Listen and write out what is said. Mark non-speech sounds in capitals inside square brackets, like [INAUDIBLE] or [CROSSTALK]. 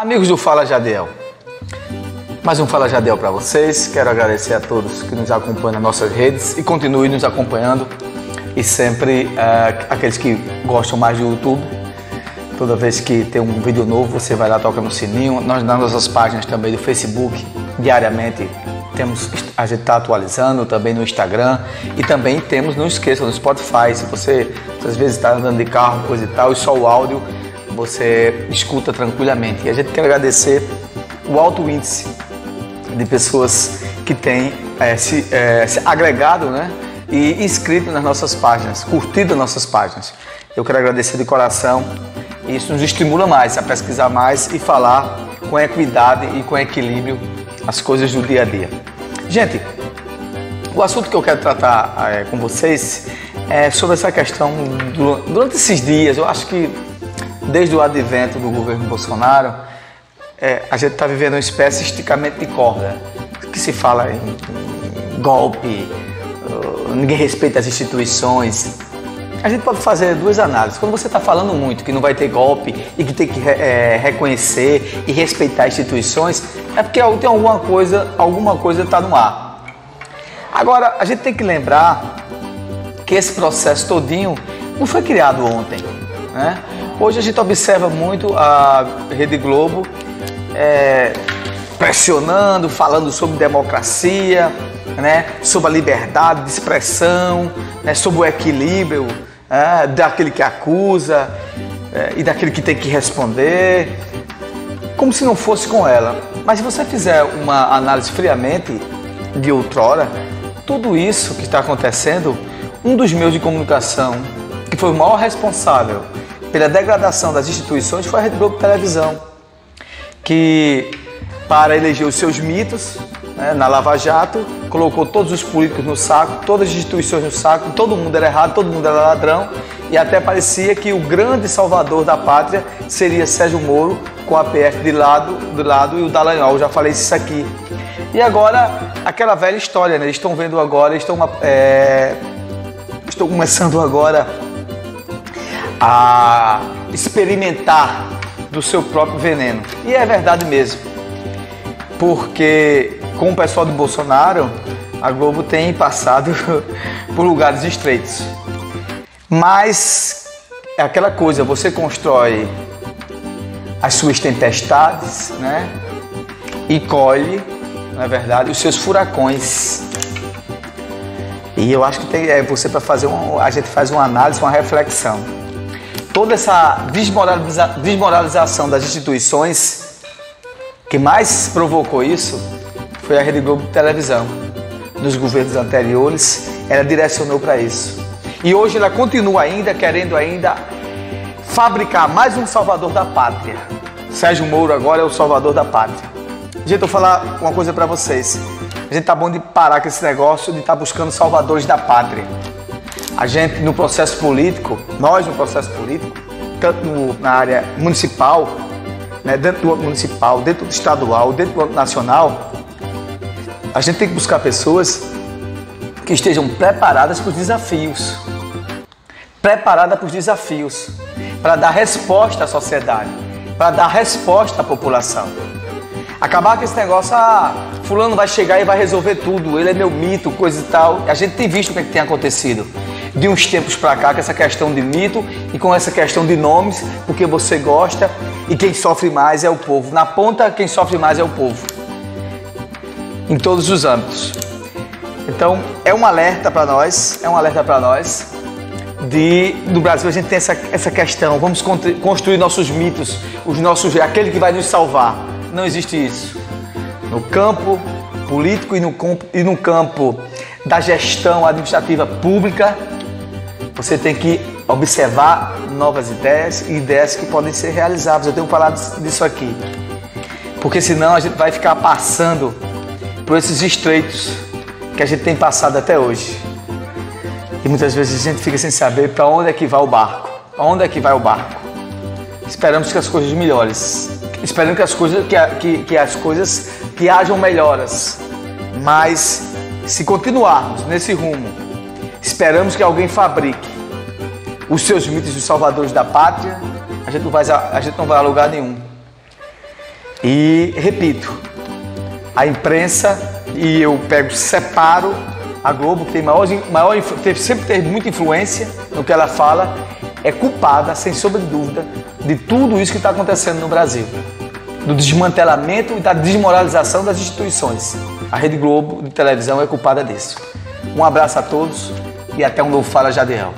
Amigos do Fala Jadiel, mais um Fala Jadiel para vocês. Quero agradecer a todos que nos acompanham nas nossas redes e continuem nos acompanhando. E sempre uh, aqueles que gostam mais do YouTube, toda vez que tem um vídeo novo, você vai lá, toca no sininho. Nós nas nossas páginas também do Facebook, diariamente temos, a gente está atualizando também no Instagram e também temos, não esqueça, no Spotify. Se você às vezes está andando de carro, coisa e tal, e só o áudio você escuta tranquilamente. E a gente quer agradecer o alto índice de pessoas que têm é, se, é, se, agregado né, e inscrito nas nossas páginas, curtido as nossas páginas. Eu quero agradecer de coração. Isso nos estimula mais a pesquisar mais e falar com equidade e com equilíbrio as coisas do dia a dia. Gente, o assunto que eu quero tratar é, com vocês é sobre essa questão durante esses dias. Eu acho que desde o advento do governo Bolsonaro, é, a gente está vivendo uma espécie de esticamento de corda, que se fala em, golpe, uh, ninguém respeita as instituições. A gente pode fazer duas análises. Quando você está falando muito que não vai ter golpe e que tem que é, reconhecer e respeitar instituições, é porque tem alguma coisa, alguma coisa está no ar. Agora, a gente tem que lembrar que esse processo todinho não foi criado ontem. Né? Hoje a gente observa muito a Rede Globo é, pressionando, falando sobre democracia, né, sobre a liberdade de expressão, né, sobre o equilíbrio é, daquele que acusa é, e daquele que tem que responder, como se não fosse com ela. Mas se você fizer uma análise friamente de outrora, tudo isso que está acontecendo, um dos meios de comunicação que foi o maior responsável pela degradação das instituições foi a Rede Globo Televisão, que para eleger os seus mitos né, na Lava Jato, colocou todos os políticos no saco, todas as instituições no saco, todo mundo era errado, todo mundo era ladrão, e até parecia que o grande salvador da pátria seria Sérgio Moro, com a PF de lado, do lado e o Dallagnol, já falei isso aqui. E agora, aquela velha história, né? Eles estão vendo agora, estão, é, estão começando agora a experimentar do seu próprio veneno. E é verdade mesmo. Porque com o pessoal do Bolsonaro, a Globo tem passado [LAUGHS] por lugares estreitos. Mas é aquela coisa, você constrói as suas tempestades, né? E colhe, na é verdade, os seus furacões. E eu acho que tem, é você para fazer um, a gente faz uma análise, uma reflexão toda essa desmoraliza desmoralização das instituições, que mais provocou isso foi a Rede Globo de televisão. Nos governos anteriores, ela direcionou para isso. E hoje ela continua ainda querendo ainda fabricar mais um salvador da pátria. Sérgio Moro agora é o salvador da pátria. Gente, eu vou falar uma coisa para vocês. A gente tá bom de parar com esse negócio de estar tá buscando salvadores da pátria. A gente, no processo político, nós no processo político, tanto no, na área municipal, né, dentro do municipal, dentro do estadual, dentro do nacional, a gente tem que buscar pessoas que estejam preparadas para os desafios. Preparadas para os desafios, para dar resposta à sociedade, para dar resposta à população. Acabar com esse negócio, ah, fulano vai chegar e vai resolver tudo, ele é meu mito, coisa e tal. A gente tem visto o que, é que tem acontecido de uns tempos para cá com essa questão de mito e com essa questão de nomes, porque você gosta e quem sofre mais é o povo. Na ponta, quem sofre mais é o povo. Em todos os âmbitos. Então, é um alerta para nós, é um alerta para nós de no Brasil a gente tem essa, essa questão, vamos construir nossos mitos, os nossos aquele que vai nos salvar. Não existe isso. No campo político e no, e no campo da gestão administrativa pública, você tem que observar novas ideias e ideias que podem ser realizáveis. Eu tenho falado disso aqui. Porque senão a gente vai ficar passando por esses estreitos que a gente tem passado até hoje. E muitas vezes a gente fica sem saber para onde é que vai o barco. Onde é que vai o barco? Esperamos que as coisas melhores. Esperamos que as coisas que, que, que as coisas que hajam melhoras. Mas se continuarmos nesse rumo esperamos que alguém fabrique os seus mitos dos salvadores da pátria, a gente não vai, a gente não vai a lugar nenhum. E repito, a imprensa e eu pego, separo a Globo, que tem maior, maior sempre teve muita influência no que ela fala, é culpada, sem sombra de dúvida, de tudo isso que está acontecendo no Brasil. Do desmantelamento e da desmoralização das instituições. A Rede Globo de televisão é culpada disso. Um abraço a todos e até um novo Fala Jadiel.